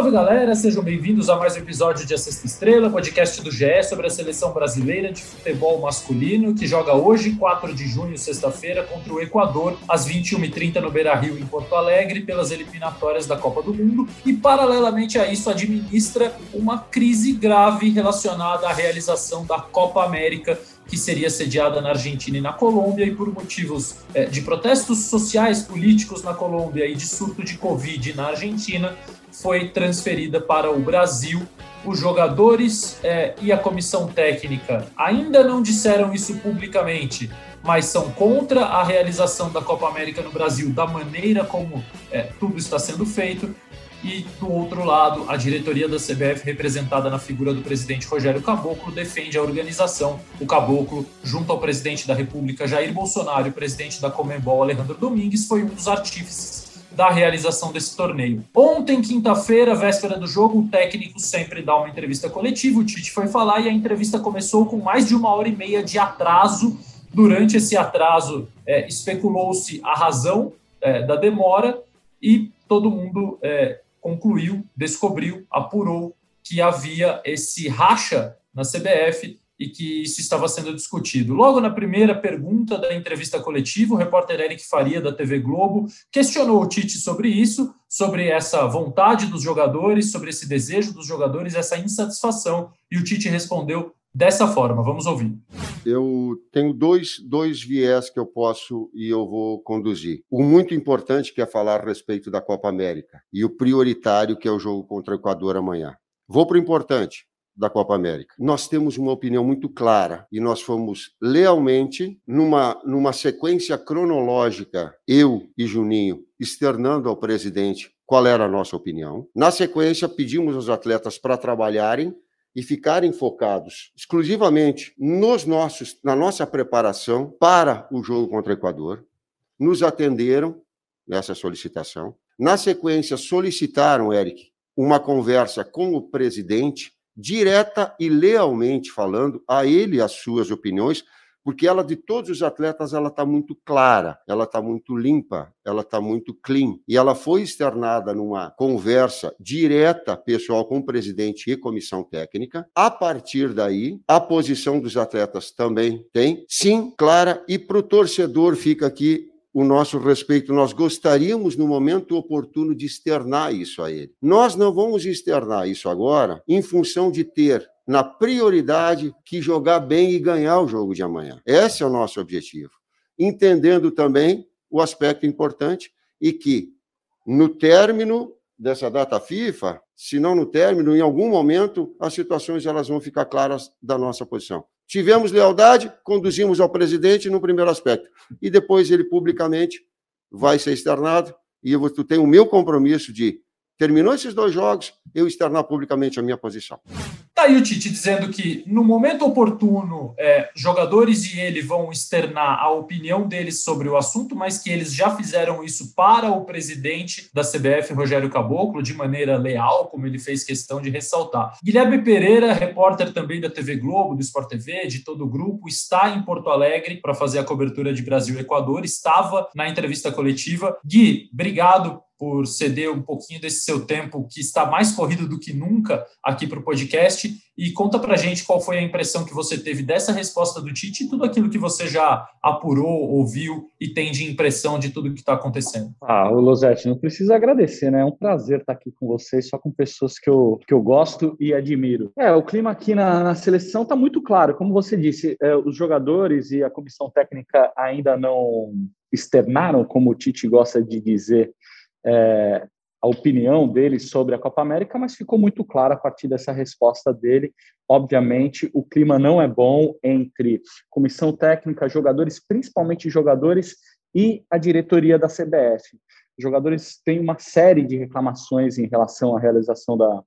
Salve galera, sejam bem-vindos a mais um episódio de A Sexta Estrela, podcast do GE sobre a seleção brasileira de futebol masculino, que joga hoje, 4 de junho, sexta-feira, contra o Equador, às 21h30 no Beira Rio, em Porto Alegre, pelas eliminatórias da Copa do Mundo, e paralelamente a isso administra uma crise grave relacionada à realização da Copa América que seria sediada na Argentina e na Colômbia, e por motivos é, de protestos sociais, políticos na Colômbia e de surto de Covid na Argentina, foi transferida para o Brasil. Os jogadores é, e a comissão técnica ainda não disseram isso publicamente, mas são contra a realização da Copa América no Brasil da maneira como é, tudo está sendo feito. E do outro lado, a diretoria da CBF, representada na figura do presidente Rogério Caboclo, defende a organização. O Caboclo, junto ao presidente da República Jair Bolsonaro e o presidente da Comembol Alejandro Domingues, foi um dos artífices da realização desse torneio. Ontem, quinta-feira, véspera do jogo, o técnico sempre dá uma entrevista coletiva. O Tite foi falar e a entrevista começou com mais de uma hora e meia de atraso. Durante esse atraso, é, especulou-se a razão é, da demora e todo mundo é, concluiu, descobriu, apurou que havia esse racha na CBF e que isso estava sendo discutido. Logo na primeira pergunta da entrevista coletiva, o repórter Eric Faria, da TV Globo, questionou o Tite sobre isso, sobre essa vontade dos jogadores, sobre esse desejo dos jogadores, essa insatisfação, e o Tite respondeu dessa forma. Vamos ouvir. Eu tenho dois, dois viés que eu posso e eu vou conduzir. O muito importante, que é falar a respeito da Copa América, e o prioritário, que é o jogo contra o Equador amanhã. Vou para o importante da Copa América. Nós temos uma opinião muito clara e nós fomos lealmente, numa, numa sequência cronológica, eu e Juninho, externando ao presidente qual era a nossa opinião. Na sequência, pedimos aos atletas para trabalharem e ficarem focados exclusivamente nos nossos, na nossa preparação para o jogo contra o Equador. Nos atenderam nessa solicitação. Na sequência, solicitaram, Eric, uma conversa com o presidente direta e lealmente falando a ele as suas opiniões, porque ela de todos os atletas ela está muito clara, ela está muito limpa, ela está muito clean. E ela foi externada numa conversa direta pessoal com o presidente e comissão técnica. A partir daí, a posição dos atletas também tem, sim, clara. E para o torcedor fica aqui o nosso respeito, nós gostaríamos, no momento oportuno, de externar isso a ele. Nós não vamos externar isso agora em função de ter na prioridade que jogar bem e ganhar o jogo de amanhã. Esse é o nosso objetivo. Entendendo também o aspecto importante e que, no término dessa data FIFA, se não no término, em algum momento, as situações elas vão ficar claras da nossa posição. Tivemos lealdade, conduzimos ao presidente no primeiro aspecto. E depois ele publicamente vai ser externado. E eu tenho o meu compromisso de, terminou esses dois jogos, eu externar publicamente a minha posição. Tá aí o Tite dizendo que no momento oportuno, é, jogadores e ele vão externar a opinião deles sobre o assunto, mas que eles já fizeram isso para o presidente da CBF, Rogério Caboclo, de maneira leal, como ele fez questão de ressaltar. Guilherme Pereira, repórter também da TV Globo, do Sport TV, de todo o grupo, está em Porto Alegre para fazer a cobertura de Brasil e Equador, estava na entrevista coletiva. Gui, obrigado por ceder um pouquinho desse seu tempo, que está mais corrido do que nunca aqui para o podcast. E conta para gente qual foi a impressão que você teve dessa resposta do Tite e tudo aquilo que você já apurou, ouviu e tem de impressão de tudo que está acontecendo. Ah, o Losetti, não precisa agradecer, né? É um prazer estar aqui com vocês, só com pessoas que eu, que eu gosto e admiro. É, o clima aqui na, na seleção está muito claro. Como você disse, é, os jogadores e a comissão técnica ainda não externaram, como o Tite gosta de dizer, é, a opinião dele sobre a Copa América, mas ficou muito claro a partir dessa resposta dele. Obviamente, o clima não é bom entre comissão técnica, jogadores, principalmente jogadores, e a diretoria da CBF. Os jogadores têm uma série de reclamações em relação à realização da,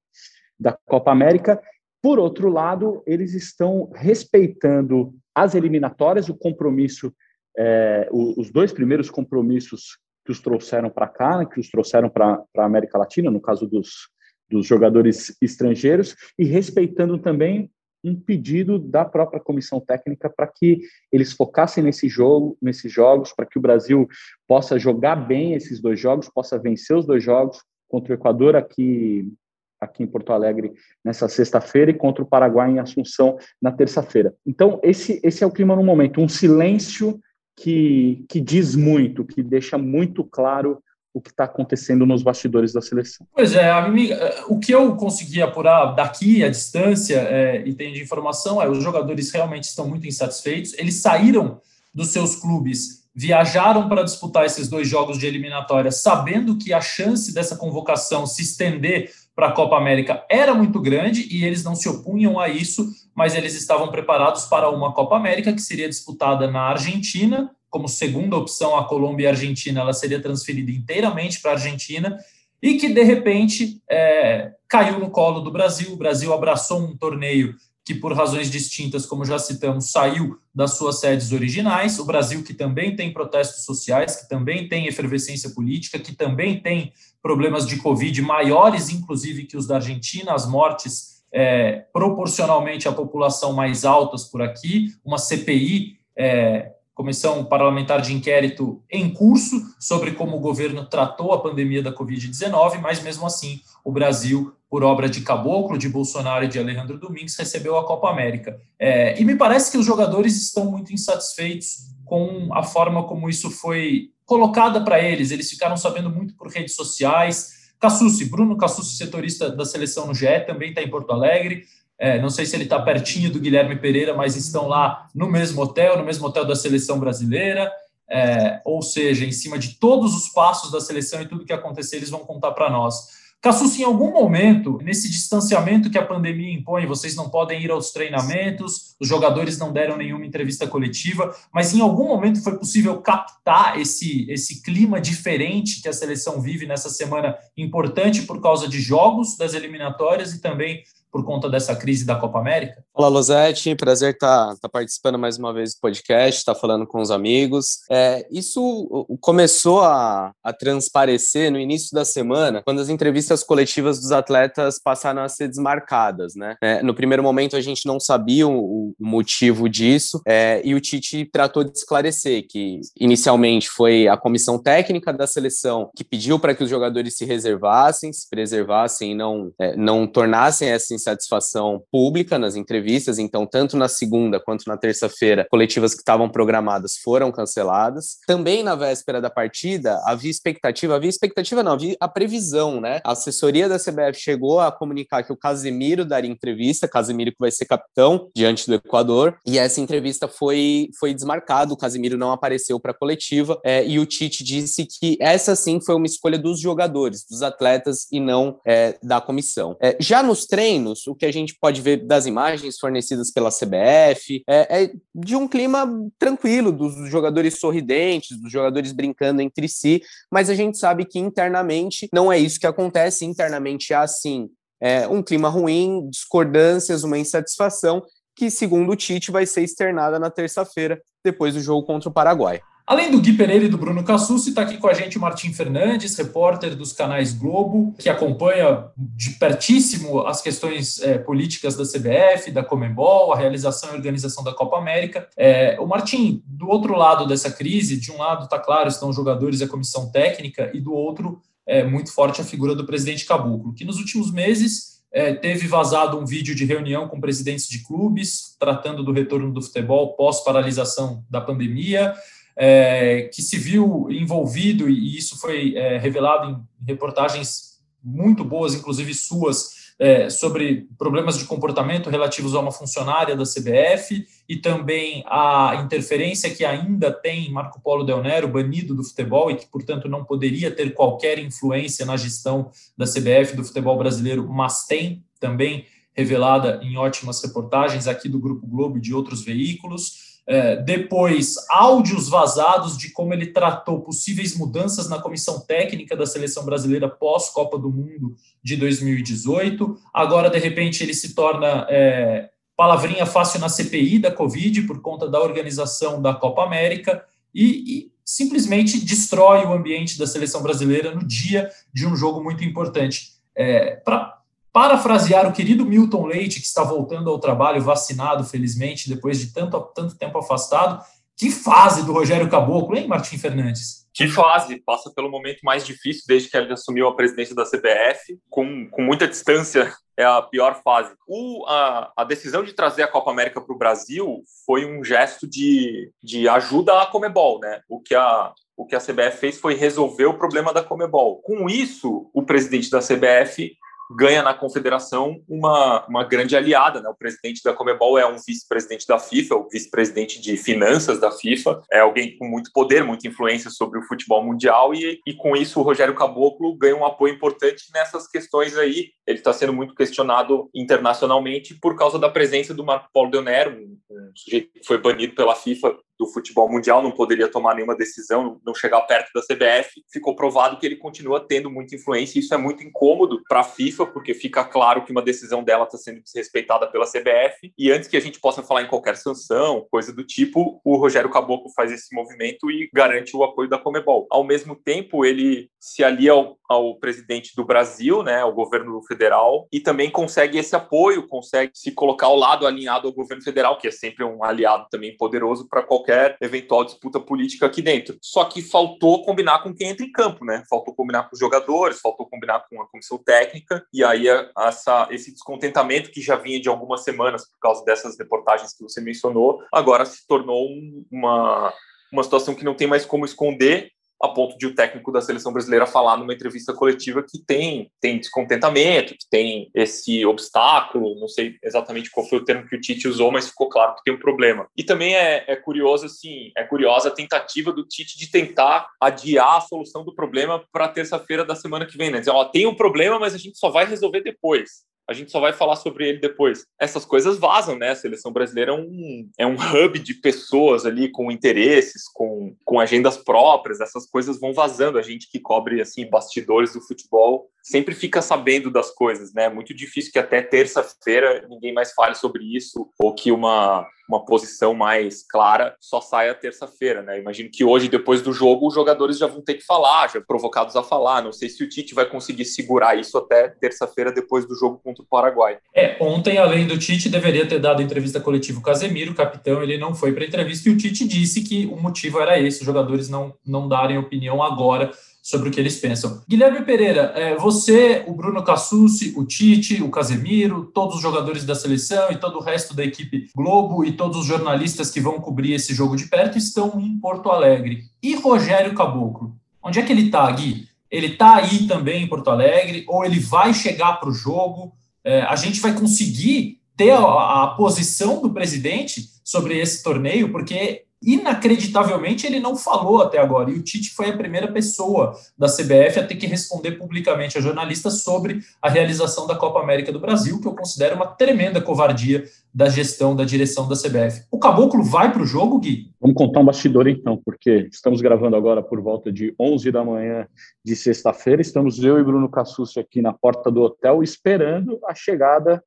da Copa América. Por outro lado, eles estão respeitando as eliminatórias, o compromisso, é, os dois primeiros compromissos que os trouxeram para cá, né, que os trouxeram para a América Latina, no caso dos, dos jogadores estrangeiros, e respeitando também um pedido da própria comissão técnica para que eles focassem nesse jogo, nesses jogos, para que o Brasil possa jogar bem esses dois jogos, possa vencer os dois jogos contra o Equador aqui aqui em Porto Alegre nessa sexta-feira e contra o Paraguai em Assunção na terça-feira. Então, esse, esse é o clima no momento, um silêncio que, que diz muito, que deixa muito claro o que está acontecendo nos bastidores da seleção. Pois é, amiga, o que eu consegui apurar daqui à distância é, e tem de informação é os jogadores realmente estão muito insatisfeitos. Eles saíram dos seus clubes, viajaram para disputar esses dois jogos de eliminatória, sabendo que a chance dessa convocação se estender para a Copa América era muito grande e eles não se opunham a isso, mas eles estavam preparados para uma Copa América que seria disputada na Argentina. Como segunda opção, a Colômbia e a Argentina, ela seria transferida inteiramente para a Argentina e que de repente é, caiu no colo do Brasil. O Brasil abraçou um torneio que, por razões distintas, como já citamos, saiu das suas sedes originais. O Brasil, que também tem protestos sociais, que também tem efervescência política, que também tem problemas de Covid maiores, inclusive, que os da Argentina, as mortes é, proporcionalmente à população mais altas por aqui, uma CPI. É, Comissão Parlamentar de Inquérito em curso sobre como o governo tratou a pandemia da Covid-19, mas mesmo assim o Brasil por obra de Caboclo, de Bolsonaro e de Alejandro Domingues, recebeu a Copa América. É, e me parece que os jogadores estão muito insatisfeitos com a forma como isso foi colocada para eles. Eles ficaram sabendo muito por redes sociais. Cassucci, Bruno Cassucci, setorista da seleção no GE, também está em Porto Alegre. É, não sei se ele está pertinho do Guilherme Pereira, mas estão lá no mesmo hotel, no mesmo hotel da seleção brasileira. É, ou seja, em cima de todos os passos da seleção e tudo que acontecer, eles vão contar para nós. Cassus, em algum momento, nesse distanciamento que a pandemia impõe, vocês não podem ir aos treinamentos, os jogadores não deram nenhuma entrevista coletiva, mas em algum momento foi possível captar esse, esse clima diferente que a seleção vive nessa semana importante por causa de jogos das eliminatórias e também por conta dessa crise da Copa América? Olá, Losete, prazer estar tá, tá participando mais uma vez do podcast, estar tá falando com os amigos. É, isso começou a, a transparecer no início da semana, quando as entrevistas coletivas dos atletas passaram a ser desmarcadas, né? É, no primeiro momento a gente não sabia o, o motivo disso, é, e o Tite tratou de esclarecer que inicialmente foi a comissão técnica da seleção que pediu para que os jogadores se reservassem, se preservassem e não, é, não tornassem essa insatisfação pública nas entrevistas, então, tanto na segunda quanto na terça-feira, coletivas que estavam programadas foram canceladas. Também na véspera da partida, havia expectativa, havia expectativa não, havia a previsão, né? A assessoria da CBF chegou a comunicar que o Casemiro daria entrevista, Casemiro que vai ser capitão diante do Equador, e essa entrevista foi, foi desmarcada, o Casemiro não apareceu para a coletiva, é, e o Tite disse que essa sim foi uma escolha dos jogadores, dos atletas e não é, da comissão. É, já nos treinos, o que a gente pode ver das imagens fornecidas pela CBF é, é de um clima tranquilo, dos jogadores sorridentes, dos jogadores brincando entre si, mas a gente sabe que internamente não é isso que acontece, internamente há assim é, um clima ruim, discordâncias, uma insatisfação que, segundo o Tite, vai ser externada na terça-feira, depois do jogo contra o Paraguai. Além do Gui Pereira e do Bruno Cassucci, está aqui com a gente o Martim Fernandes, repórter dos canais Globo, que acompanha de pertíssimo as questões é, políticas da CBF, da Comembol, a realização e organização da Copa América. É, o Martim, do outro lado dessa crise, de um lado está claro, estão os jogadores e a comissão técnica, e do outro é muito forte a figura do presidente Caboclo, que nos últimos meses é, teve vazado um vídeo de reunião com presidentes de clubes, tratando do retorno do futebol pós-paralisação da pandemia é, que se viu envolvido, e isso foi é, revelado em reportagens muito boas, inclusive suas, é, sobre problemas de comportamento relativos a uma funcionária da CBF e também a interferência que ainda tem Marco Polo Del Nero, banido do futebol e que, portanto, não poderia ter qualquer influência na gestão da CBF do futebol brasileiro, mas tem também revelada em ótimas reportagens aqui do Grupo Globo e de outros veículos. É, depois, áudios vazados de como ele tratou possíveis mudanças na comissão técnica da seleção brasileira pós-Copa do Mundo de 2018. Agora, de repente, ele se torna é, palavrinha fácil na CPI da Covid por conta da organização da Copa América e, e simplesmente destrói o ambiente da seleção brasileira no dia de um jogo muito importante. É, Para parafrasear o querido Milton Leite, que está voltando ao trabalho vacinado, felizmente, depois de tanto, tanto tempo afastado, Que fase do Rogério Caboclo, hein, Martim Fernandes? Que fase, passa pelo momento mais difícil desde que ele assumiu a presidência da CBF, com, com muita distância, é a pior fase. O, a, a decisão de trazer a Copa América para o Brasil foi um gesto de, de ajuda à Comebol, né? O que a, o que a CBF fez foi resolver o problema da Comebol. Com isso, o presidente da CBF ganha na confederação uma, uma grande aliada. Né? O presidente da Comebol é um vice-presidente da FIFA, o vice-presidente de finanças da FIFA, é alguém com muito poder, muita influência sobre o futebol mundial, e, e com isso o Rogério Caboclo ganha um apoio importante nessas questões aí. Ele está sendo muito questionado internacionalmente por causa da presença do Marco Paulo Deonero, um, um sujeito que foi banido pela FIFA do futebol mundial, não poderia tomar nenhuma decisão, não chegar perto da CBF. Ficou provado que ele continua tendo muita influência, e isso é muito incômodo para a FIFA, porque fica claro que uma decisão dela está sendo desrespeitada pela CBF. E antes que a gente possa falar em qualquer sanção, coisa do tipo, o Rogério Caboclo faz esse movimento e garante o apoio da Comebol. Ao mesmo tempo, ele se alia ao, ao presidente do Brasil, né, ao governo federal, e também consegue esse apoio, consegue se colocar ao lado alinhado ao governo federal, que é sempre um aliado também poderoso para qualquer eventual disputa política aqui dentro. Só que faltou combinar com quem entra em campo, né? Faltou combinar com os jogadores, faltou combinar com a comissão técnica, e aí essa, esse descontentamento que já vinha de algumas semanas por causa dessas reportagens que você mencionou, agora se tornou uma, uma situação que não tem mais como esconder a ponto de o técnico da seleção brasileira falar numa entrevista coletiva que tem, tem descontentamento, que tem esse obstáculo, não sei exatamente qual foi o termo que o Tite usou, mas ficou claro que tem um problema. E também é, é curioso, assim, é curiosa a tentativa do Tite de tentar adiar a solução do problema para terça-feira da semana que vem, né? Dizer, ó, tem um problema, mas a gente só vai resolver depois a gente só vai falar sobre ele depois. Essas coisas vazam, né? A seleção brasileira é um, é um hub de pessoas ali com interesses, com, com agendas próprias, essas coisas vão vazando. A gente que cobre, assim, bastidores do futebol sempre fica sabendo das coisas, né? É muito difícil que até terça-feira ninguém mais fale sobre isso ou que uma, uma posição mais clara só saia terça-feira, né? Imagino que hoje, depois do jogo, os jogadores já vão ter que falar, já provocados a falar. Não sei se o Tite vai conseguir segurar isso até terça-feira, depois do jogo contra o Paraguai. É, ontem, além do Tite, deveria ter dado entrevista coletiva o Casemiro, capitão, ele não foi para entrevista e o Tite disse que o motivo era esse, os jogadores não, não darem opinião agora sobre o que eles pensam. Guilherme Pereira, é, você, o Bruno Cassucci, o Tite, o Casemiro, todos os jogadores da seleção e todo o resto da equipe Globo e todos os jornalistas que vão cobrir esse jogo de perto estão em Porto Alegre. E Rogério Caboclo? Onde é que ele está, Gui? Ele está aí também em Porto Alegre ou ele vai chegar para o jogo? É, a gente vai conseguir ter a, a posição do presidente sobre esse torneio, porque inacreditavelmente ele não falou até agora. E o Tite foi a primeira pessoa da CBF a ter que responder publicamente a jornalistas sobre a realização da Copa América do Brasil, que eu considero uma tremenda covardia da gestão, da direção da CBF. O Caboclo vai para o jogo, Gui? Vamos contar um bastidor então, porque estamos gravando agora por volta de 11 da manhã de sexta-feira. Estamos eu e Bruno Cassucci aqui na porta do hotel esperando a chegada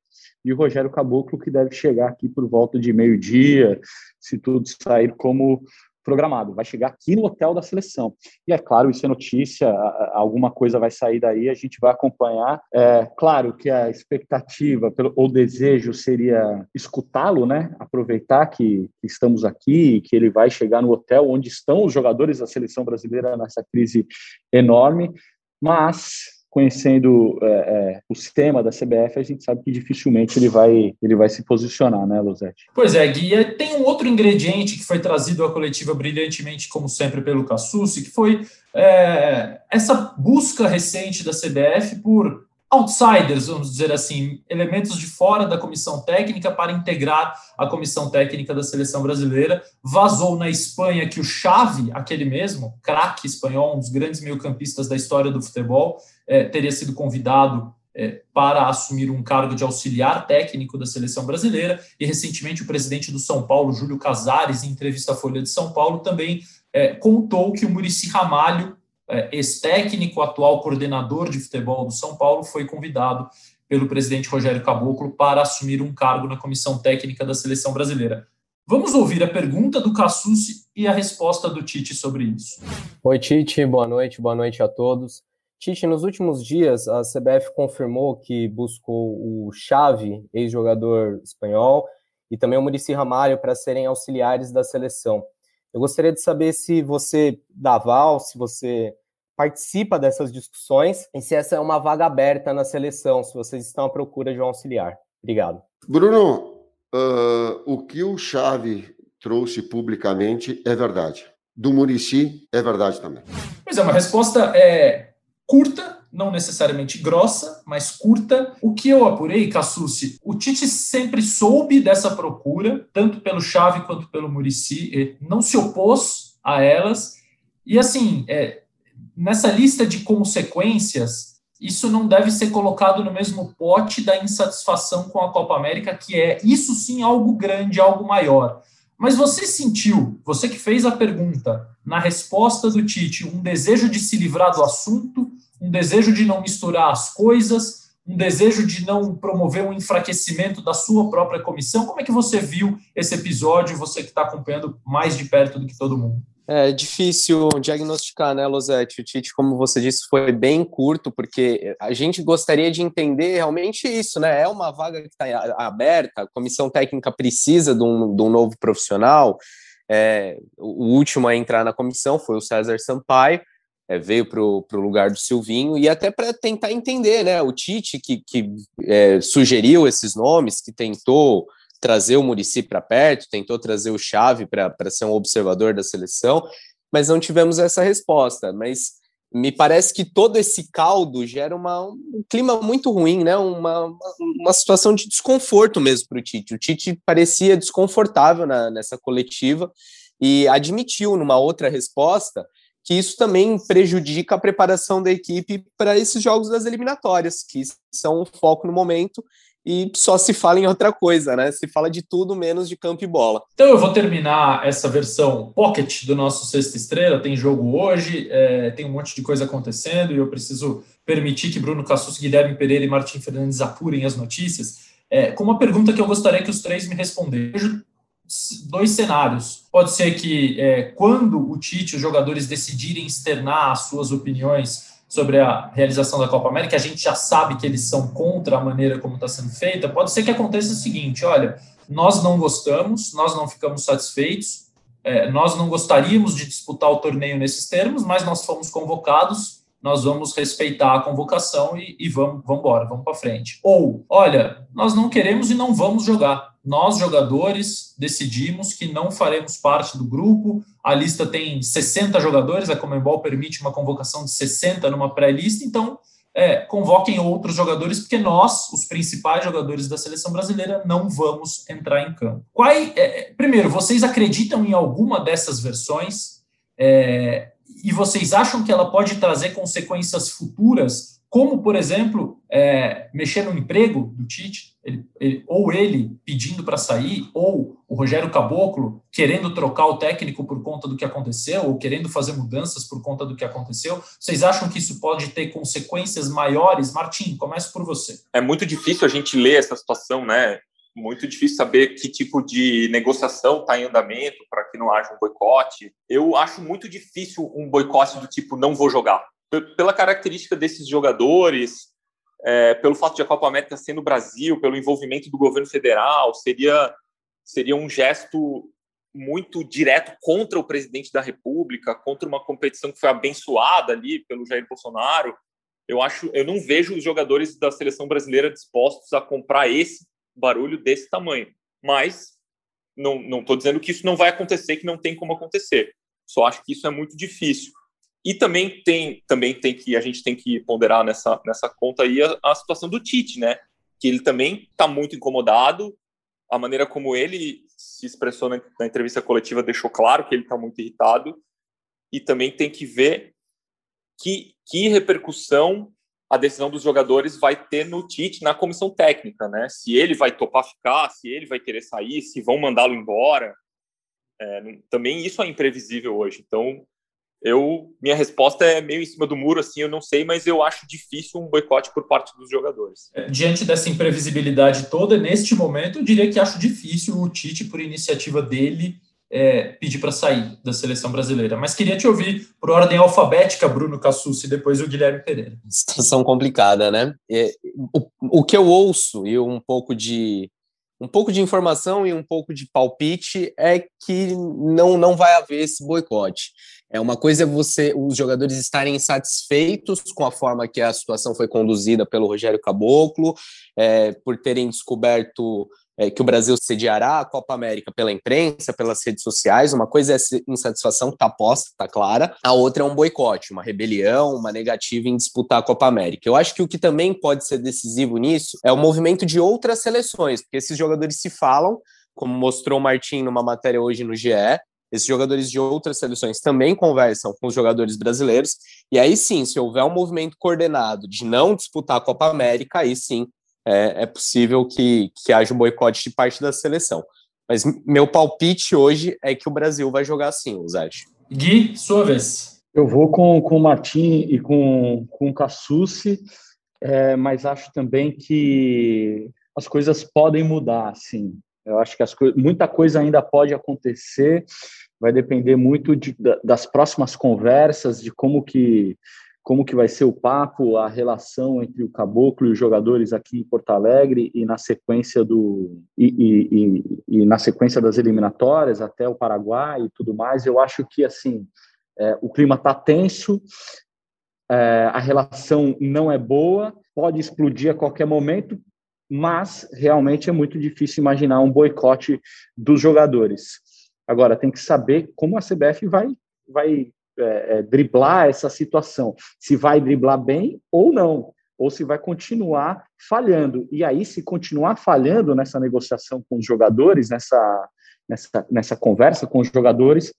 de Rogério Caboclo, que deve chegar aqui por volta de meio-dia, se tudo sair como programado. Vai chegar aqui no hotel da seleção. E é claro, isso é notícia, alguma coisa vai sair daí, a gente vai acompanhar. É claro que a expectativa ou desejo seria escutá-lo, né? Aproveitar que estamos aqui, que ele vai chegar no hotel onde estão os jogadores da seleção brasileira nessa crise enorme. Mas conhecendo é, é, o sistema da CBF, a gente sabe que dificilmente ele vai, ele vai se posicionar, né, Luzete? Pois é, Gui. Tem um outro ingrediente que foi trazido à coletiva brilhantemente, como sempre, pelo Cassucci, que foi é, essa busca recente da CBF por outsiders, vamos dizer assim, elementos de fora da comissão técnica para integrar a comissão técnica da seleção brasileira. Vazou na Espanha que o Xavi, aquele mesmo, craque espanhol, um dos grandes meio-campistas da história do futebol, é, teria sido convidado é, para assumir um cargo de auxiliar técnico da seleção brasileira. E recentemente o presidente do São Paulo, Júlio Casares, em entrevista à Folha de São Paulo, também é, contou que o Murici Ramalho ex-técnico, atual coordenador de futebol do São Paulo, foi convidado pelo presidente Rogério Caboclo para assumir um cargo na comissão técnica da seleção brasileira. Vamos ouvir a pergunta do Cassucci e a resposta do Tite sobre isso. Oi, Tite, boa noite, boa noite a todos. Tite, nos últimos dias, a CBF confirmou que buscou o Xavi, ex-jogador espanhol, e também o Murici Ramalho para serem auxiliares da seleção. Eu gostaria de saber se você dá aval, se você participa dessas discussões e se essa é uma vaga aberta na seleção, se vocês estão à procura de um auxiliar. Obrigado. Bruno, uh, o que o Chave trouxe publicamente é verdade. Do Murici é verdade também. Pois é, uma resposta é curta, não necessariamente grossa, mas curta. O que eu apurei, Cassucci, o Tite sempre soube dessa procura, tanto pelo Chave quanto pelo Murici, não se opôs a elas. E assim, é, nessa lista de consequências, isso não deve ser colocado no mesmo pote da insatisfação com a Copa América, que é isso sim algo grande, algo maior. Mas você sentiu, você que fez a pergunta, na resposta do Tite, um desejo de se livrar do assunto, um desejo de não misturar as coisas, um desejo de não promover um enfraquecimento da sua própria comissão? Como é que você viu esse episódio, você que está acompanhando mais de perto do que todo mundo? É difícil diagnosticar, né, Losetti? O Tite, como você disse, foi bem curto, porque a gente gostaria de entender realmente isso, né? É uma vaga que está aberta, a comissão técnica precisa de um, de um novo profissional. É, o último a entrar na comissão foi o César Sampaio, é, veio para o lugar do Silvinho, e até para tentar entender, né? O Tite, que, que é, sugeriu esses nomes, que tentou trazer o Murici para perto, tentou trazer o Chave para ser um observador da seleção, mas não tivemos essa resposta. Mas me parece que todo esse caldo gera uma, um clima muito ruim, né? uma, uma situação de desconforto mesmo para o Tite. O Tite parecia desconfortável na, nessa coletiva e admitiu numa outra resposta que isso também prejudica a preparação da equipe para esses jogos das eliminatórias, que são o foco no momento e só se fala em outra coisa, né? Se fala de tudo menos de campo e bola. Então eu vou terminar essa versão pocket do nosso Sexta Estrela. Tem jogo hoje, é, tem um monte de coisa acontecendo e eu preciso permitir que Bruno Cassus, Guilherme Pereira e Martim Fernandes apurem as notícias. É, com uma pergunta que eu gostaria que os três me respondessem. Dois cenários. Pode ser que é, quando o Tite, os jogadores decidirem externar as suas opiniões sobre a realização da Copa América, a gente já sabe que eles são contra a maneira como está sendo feita, pode ser que aconteça o seguinte: olha, nós não gostamos, nós não ficamos satisfeitos, é, nós não gostaríamos de disputar o torneio nesses termos, mas nós fomos convocados, nós vamos respeitar a convocação e, e vamos, vamos embora, vamos para frente. Ou, olha, nós não queremos e não vamos jogar nós, jogadores, decidimos que não faremos parte do grupo. A lista tem 60 jogadores, a Comembol permite uma convocação de 60 numa pré-lista, então é, convoquem outros jogadores, porque nós, os principais jogadores da seleção brasileira, não vamos entrar em campo. É, é primeiro, vocês acreditam em alguma dessas versões? É, e vocês acham que ela pode trazer consequências futuras como, por exemplo, é, mexer no emprego do Tite, ele, ele, ou ele pedindo para sair, ou o Rogério Caboclo querendo trocar o técnico por conta do que aconteceu, ou querendo fazer mudanças por conta do que aconteceu. Vocês acham que isso pode ter consequências maiores? Martim, começo por você. É muito difícil a gente ler essa situação, né? Muito difícil saber que tipo de negociação está em andamento para que não haja um boicote. Eu acho muito difícil um boicote do tipo não vou jogar pela característica desses jogadores, é, pelo fato de a Copa América ser no Brasil, pelo envolvimento do governo federal, seria, seria um gesto muito direto contra o presidente da República, contra uma competição que foi abençoada ali pelo Jair Bolsonaro. Eu acho, eu não vejo os jogadores da seleção brasileira dispostos a comprar esse barulho desse tamanho. Mas não estou dizendo que isso não vai acontecer, que não tem como acontecer. Só acho que isso é muito difícil. E também tem, também tem que a gente tem que ponderar nessa, nessa conta aí a, a situação do Tite, né? Que ele também está muito incomodado. A maneira como ele se expressou na, na entrevista coletiva deixou claro que ele está muito irritado. E também tem que ver que, que repercussão a decisão dos jogadores vai ter no Tite na comissão técnica, né? Se ele vai topar ficar, se ele vai querer sair, se vão mandá-lo embora. É, também isso é imprevisível hoje. Então, eu minha resposta é meio em cima do muro, assim, eu não sei, mas eu acho difícil um boicote por parte dos jogadores. É, diante dessa imprevisibilidade toda, neste momento, eu diria que acho difícil o Tite, por iniciativa dele, é, pedir para sair da seleção brasileira. Mas queria te ouvir por ordem alfabética, Bruno Cassucci, e depois o Guilherme Pereira. Situação complicada, né? É, o, o que eu ouço e um pouco de um pouco de informação e um pouco de palpite é que não, não vai haver esse boicote. É uma coisa é você, os jogadores estarem insatisfeitos com a forma que a situação foi conduzida pelo Rogério Caboclo, é, por terem descoberto é, que o Brasil sediará a Copa América pela imprensa, pelas redes sociais. Uma coisa é essa insatisfação que está posta, está clara. A outra é um boicote, uma rebelião, uma negativa em disputar a Copa América. Eu acho que o que também pode ser decisivo nisso é o movimento de outras seleções, porque esses jogadores se falam, como mostrou o Martim numa matéria hoje no GE, esses jogadores de outras seleções também conversam com os jogadores brasileiros, e aí sim, se houver um movimento coordenado de não disputar a Copa América, aí sim é, é possível que, que haja um boicote de parte da seleção. Mas meu palpite hoje é que o Brasil vai jogar assim, Zé. Gui, sua vez. Eu vou com, com o Martim e com, com o Cassucci, é, mas acho também que as coisas podem mudar, sim. Eu acho que as co muita coisa ainda pode acontecer, vai depender muito de, das próximas conversas, de como que como que vai ser o papo, a relação entre o Caboclo e os jogadores aqui em Porto Alegre e na sequência do e, e, e, e na sequência das eliminatórias até o Paraguai e tudo mais. Eu acho que assim é, o clima está tenso, é, a relação não é boa, pode explodir a qualquer momento, mas realmente é muito difícil imaginar um boicote dos jogadores. Agora tem que saber como a CBF vai vai é, é, driblar essa situação, se vai driblar bem ou não, ou se vai continuar falhando. E aí, se continuar falhando nessa negociação com os jogadores, nessa, nessa, nessa conversa com os jogadores,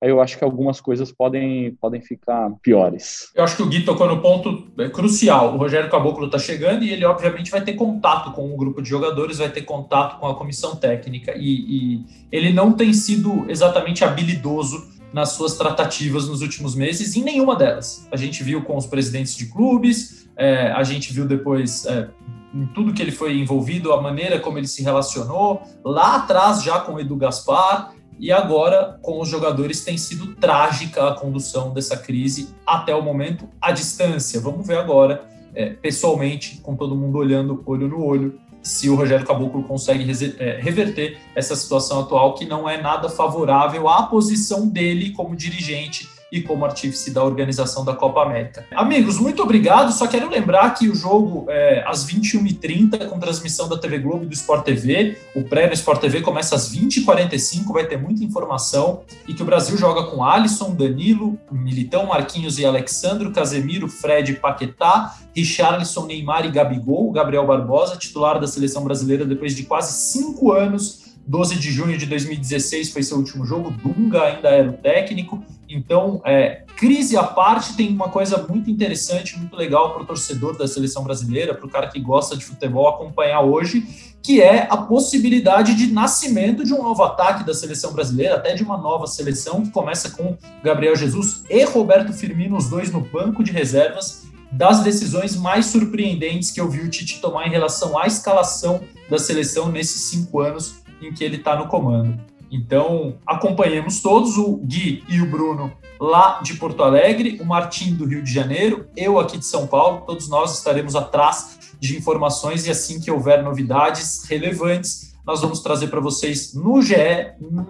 eu acho que algumas coisas podem, podem ficar piores. Eu acho que o Gui tocou no ponto é, crucial. O Rogério Caboclo está chegando e ele, obviamente, vai ter contato com o grupo de jogadores, vai ter contato com a comissão técnica. E, e ele não tem sido exatamente habilidoso nas suas tratativas nos últimos meses, em nenhuma delas. A gente viu com os presidentes de clubes, é, a gente viu depois é, em tudo que ele foi envolvido, a maneira como ele se relacionou, lá atrás já com o Edu Gaspar, e agora com os jogadores tem sido trágica a condução dessa crise até o momento, à distância. Vamos ver agora, é, pessoalmente, com todo mundo olhando olho no olho, se o Rogério Caboclo consegue é, reverter essa situação atual que não é nada favorável à posição dele como dirigente e como artífice da organização da Copa América. Amigos, muito obrigado. Só quero lembrar que o jogo é às 21h30, com transmissão da TV Globo e do Sport TV. O pré Sport TV começa às 20h45, vai ter muita informação. E que o Brasil joga com Alisson, Danilo, Militão, Marquinhos e Alexandro, Casemiro, Fred, Paquetá, Richarlison, Neymar e Gabigol. Gabriel Barbosa, titular da seleção brasileira depois de quase cinco anos 12 de junho de 2016 foi seu último jogo, Dunga ainda era o técnico. Então, é, crise à parte, tem uma coisa muito interessante, muito legal para o torcedor da seleção brasileira, para o cara que gosta de futebol acompanhar hoje, que é a possibilidade de nascimento de um novo ataque da seleção brasileira, até de uma nova seleção que começa com Gabriel Jesus e Roberto Firmino, os dois no banco de reservas, das decisões mais surpreendentes que eu vi o Tite tomar em relação à escalação da seleção nesses cinco anos em que ele está no comando. Então, acompanhemos todos, o Gui e o Bruno lá de Porto Alegre, o Martim do Rio de Janeiro, eu aqui de São Paulo, todos nós estaremos atrás de informações e assim que houver novidades relevantes, nós vamos trazer para vocês no GE,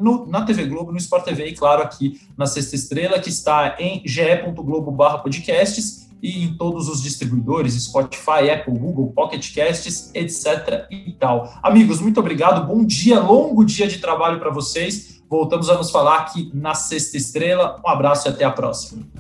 no, na TV Globo, no Sport TV e, claro, aqui na Sexta Estrela, que está em ge.globo/podcasts e em todos os distribuidores, Spotify, Apple, Google, Pocket Casts, etc. e tal. Amigos, muito obrigado. Bom dia, longo dia de trabalho para vocês. Voltamos a nos falar aqui na Sexta Estrela. Um abraço e até a próxima.